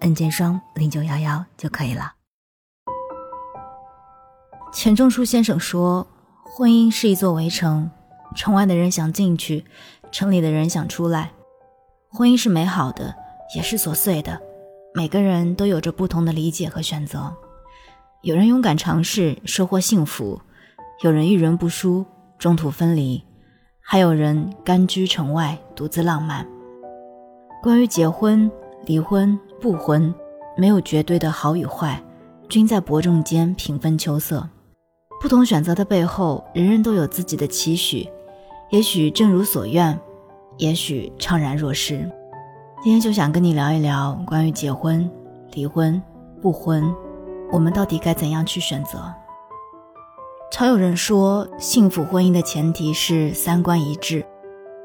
N 键双零九幺幺就可以了。钱钟书先生说：“婚姻是一座围城，城外的人想进去，城里的人想出来。婚姻是美好的，也是琐碎的，每个人都有着不同的理解和选择。有人勇敢尝试，收获幸福；有人遇人不淑，中途分离；还有人甘居城外，独自浪漫。关于结婚、离婚。”不婚，没有绝对的好与坏，均在伯仲间平分秋色。不同选择的背后，人人都有自己的期许，也许正如所愿，也许怅然若失。今天就想跟你聊一聊关于结婚、离婚、不婚，我们到底该怎样去选择？常有人说，幸福婚姻的前提是三观一致，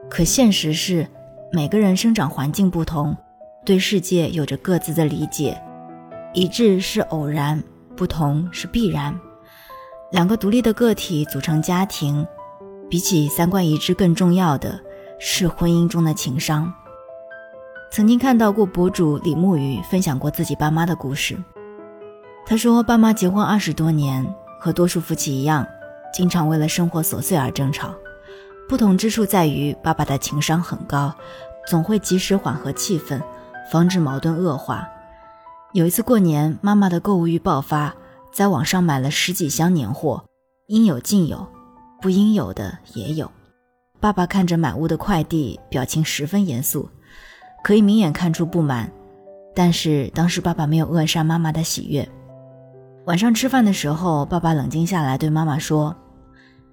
可现实是，每个人生长环境不同。对世界有着各自的理解，一致是偶然，不同是必然。两个独立的个体组成家庭，比起三观一致更重要的是婚姻中的情商。曾经看到过博主李木鱼分享过自己爸妈的故事，他说爸妈结婚二十多年，和多数夫妻一样，经常为了生活琐碎而争吵。不同之处在于爸爸的情商很高，总会及时缓和气氛。防止矛盾恶化。有一次过年，妈妈的购物欲爆发，在网上买了十几箱年货，应有尽有，不应有的也有。爸爸看着满屋的快递，表情十分严肃，可以明眼看出不满。但是当时爸爸没有扼杀妈妈的喜悦。晚上吃饭的时候，爸爸冷静下来，对妈妈说：“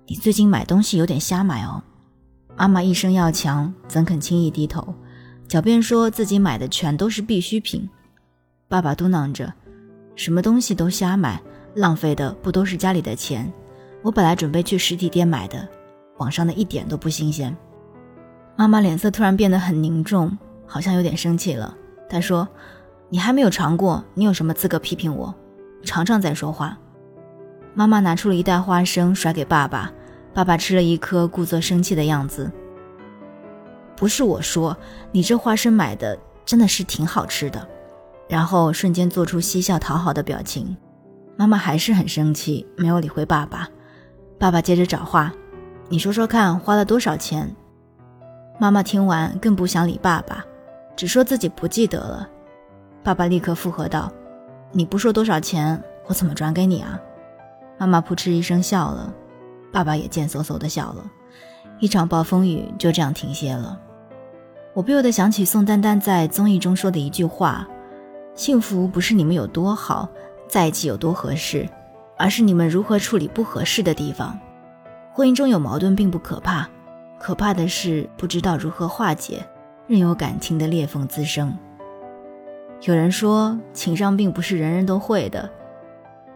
你最近买东西有点瞎买哦。”妈妈一生要强，怎肯轻易低头？狡辩说自己买的全都是必需品，爸爸嘟囔着：“什么东西都瞎买，浪费的不都是家里的钱？我本来准备去实体店买的，网上的一点都不新鲜。”妈妈脸色突然变得很凝重，好像有点生气了。她说：“你还没有尝过，你有什么资格批评我？尝尝再说话。”妈妈拿出了一袋花生甩给爸爸，爸爸吃了一颗，故作生气的样子。不是我说，你这花生买的真的是挺好吃的，然后瞬间做出嬉笑讨好的表情。妈妈还是很生气，没有理会爸爸。爸爸接着找话：“你说说看，花了多少钱？”妈妈听完更不想理爸爸，只说自己不记得了。爸爸立刻附和道：“你不说多少钱，我怎么转给你啊？”妈妈扑哧一声笑了，爸爸也贱嗖嗖的笑了。一场暴风雨就这样停歇了。我不由得想起宋丹丹在综艺中说的一句话：“幸福不是你们有多好，在一起有多合适，而是你们如何处理不合适的地方。婚姻中有矛盾并不可怕，可怕的是不知道如何化解，任由感情的裂缝滋生。”有人说，情商并不是人人都会的。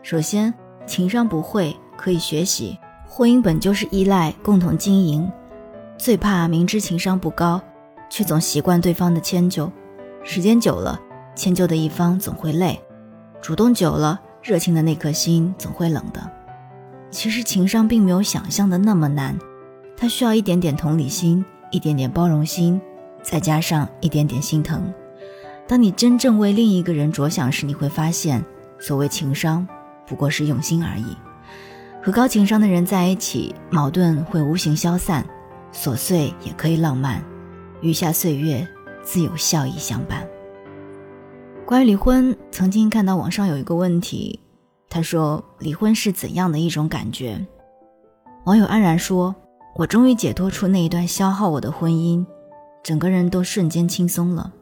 首先，情商不会可以学习，婚姻本就是依赖共同经营，最怕明知情商不高。却总习惯对方的迁就，时间久了，迁就的一方总会累；主动久了，热情的那颗心总会冷的。其实情商并没有想象的那么难，它需要一点点同理心，一点点包容心，再加上一点点心疼。当你真正为另一个人着想时，你会发现，所谓情商，不过是用心而已。和高情商的人在一起，矛盾会无形消散，琐碎也可以浪漫。余下岁月，自有笑意相伴。关于离婚，曾经看到网上有一个问题，他说：“离婚是怎样的一种感觉？”网友安然说：“我终于解脱出那一段消耗我的婚姻，整个人都瞬间轻松了。”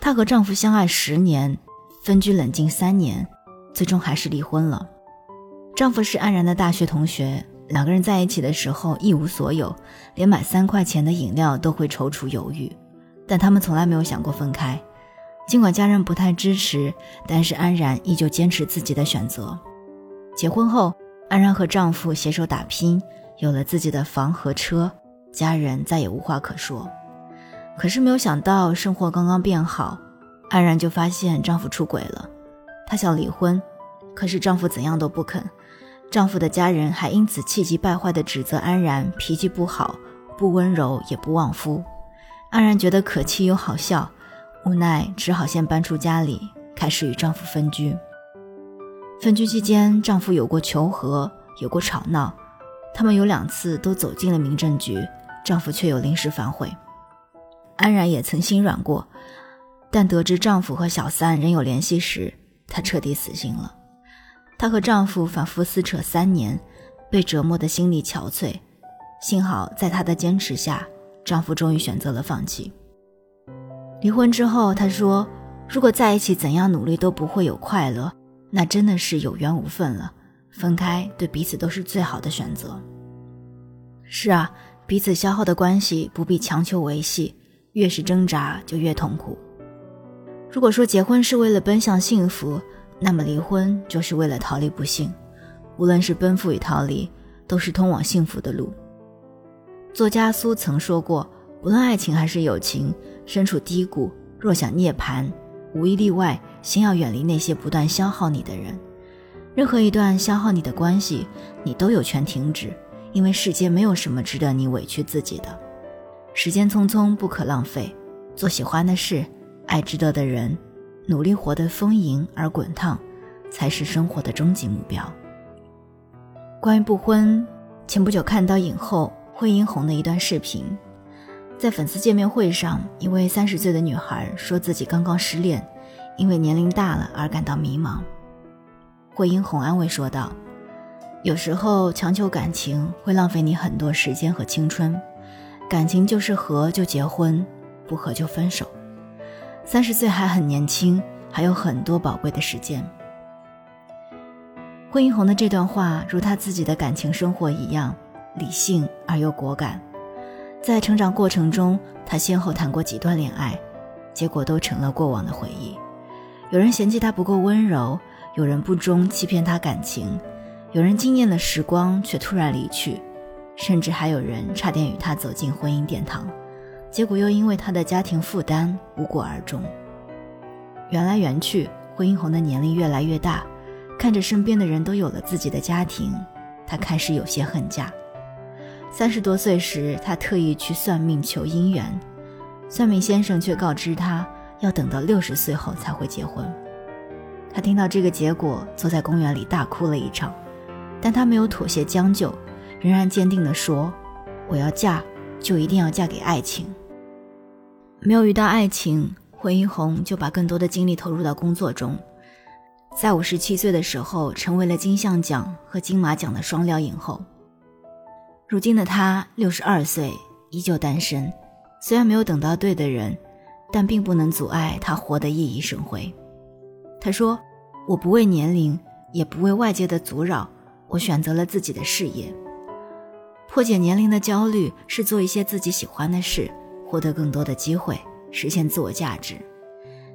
她和丈夫相爱十年，分居冷静三年，最终还是离婚了。丈夫是安然的大学同学。两个人在一起的时候一无所有，连买三块钱的饮料都会踌躇犹豫，但他们从来没有想过分开。尽管家人不太支持，但是安然依旧坚持自己的选择。结婚后，安然和丈夫携手打拼，有了自己的房和车，家人再也无话可说。可是没有想到，生活刚刚变好，安然就发现丈夫出轨了。她想离婚，可是丈夫怎样都不肯。丈夫的家人还因此气急败坏地指责安然脾气不好、不温柔也不旺夫。安然觉得可气又好笑，无奈只好先搬出家里，开始与丈夫分居。分居期间，丈夫有过求和，有过吵闹，他们有两次都走进了民政局，丈夫却有临时反悔。安然也曾心软过，但得知丈夫和小三仍有联系时，她彻底死心了。她和丈夫反复撕扯三年，被折磨得心力憔悴。幸好在她的坚持下，丈夫终于选择了放弃。离婚之后，她说：“如果在一起，怎样努力都不会有快乐，那真的是有缘无分了。分开对彼此都是最好的选择。”是啊，彼此消耗的关系不必强求维系。越是挣扎，就越痛苦。如果说结婚是为了奔向幸福，那么离婚就是为了逃离不幸。无论是奔赴与逃离，都是通往幸福的路。作家苏曾说过：“无论爱情还是友情，身处低谷，若想涅槃，无一例外，先要远离那些不断消耗你的人。任何一段消耗你的关系，你都有权停止，因为世间没有什么值得你委屈自己的。”时间匆匆，不可浪费。做喜欢的事，爱值得的人，努力活得丰盈而滚烫，才是生活的终极目标。关于不婚，前不久看到影后惠英红的一段视频，在粉丝见面会上，一位三十岁的女孩说自己刚刚失恋，因为年龄大了而感到迷茫。惠英红安慰说道：“有时候强求感情会浪费你很多时间和青春。”感情就是合就结婚，不合就分手。三十岁还很年轻，还有很多宝贵的时间。惠英红的这段话，如她自己的感情生活一样，理性而又果敢。在成长过程中，她先后谈过几段恋爱，结果都成了过往的回忆。有人嫌弃她不够温柔，有人不忠欺骗她感情，有人惊艳了时光却突然离去。甚至还有人差点与他走进婚姻殿堂，结果又因为他的家庭负担无果而终。缘来缘去，惠英红的年龄越来越大，看着身边的人都有了自己的家庭，她开始有些恨嫁。三十多岁时，她特意去算命求姻缘，算命先生却告知她要等到六十岁后才会结婚。她听到这个结果，坐在公园里大哭了一场，但她没有妥协将就。仍然坚定地说：“我要嫁，就一定要嫁给爱情。”没有遇到爱情，惠英红就把更多的精力投入到工作中。在五十七岁的时候，成为了金像奖和金马奖的双料影后。如今的她六十二岁，依旧单身。虽然没有等到对的人，但并不能阻碍她活得熠熠生辉。她说：“我不为年龄，也不为外界的阻扰，我选择了自己的事业。”破解年龄的焦虑是做一些自己喜欢的事，获得更多的机会，实现自我价值。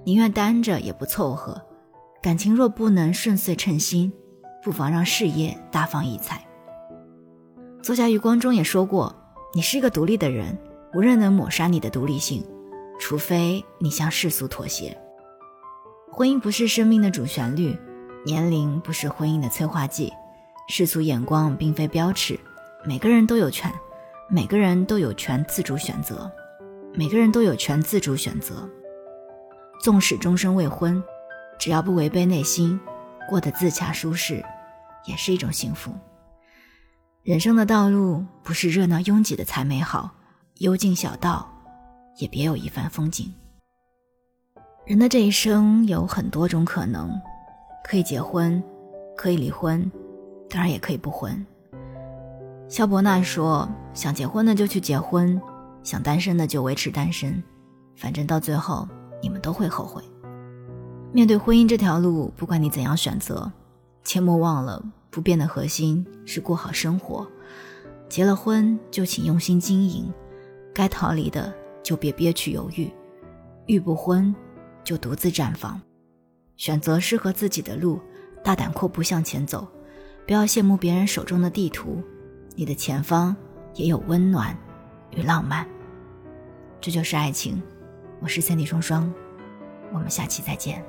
宁愿单着也不凑合。感情若不能顺遂称心，不妨让事业大放异彩。作家余光中也说过：“你是一个独立的人，无人能抹杀你的独立性，除非你向世俗妥协。”婚姻不是生命的主旋律，年龄不是婚姻的催化剂，世俗眼光并非标尺。每个人都有权，每个人都有权自主选择，每个人都有权自主选择。纵使终身未婚，只要不违背内心，过得自洽舒适，也是一种幸福。人生的道路不是热闹拥挤的才美好，幽静小道也别有一番风景。人的这一生有很多种可能，可以结婚，可以离婚，当然也可以不婚。肖伯纳说：“想结婚的就去结婚，想单身的就维持单身，反正到最后你们都会后悔。面对婚姻这条路，不管你怎样选择，切莫忘了不变的核心是过好生活。结了婚就请用心经营，该逃离的就别憋屈犹豫，欲不婚就独自绽放。选择适合自己的路，大胆阔步向前走，不要羡慕别人手中的地图，你的前方也有温暖与浪漫。这就是爱情。我是三弟双双，我们下期再见。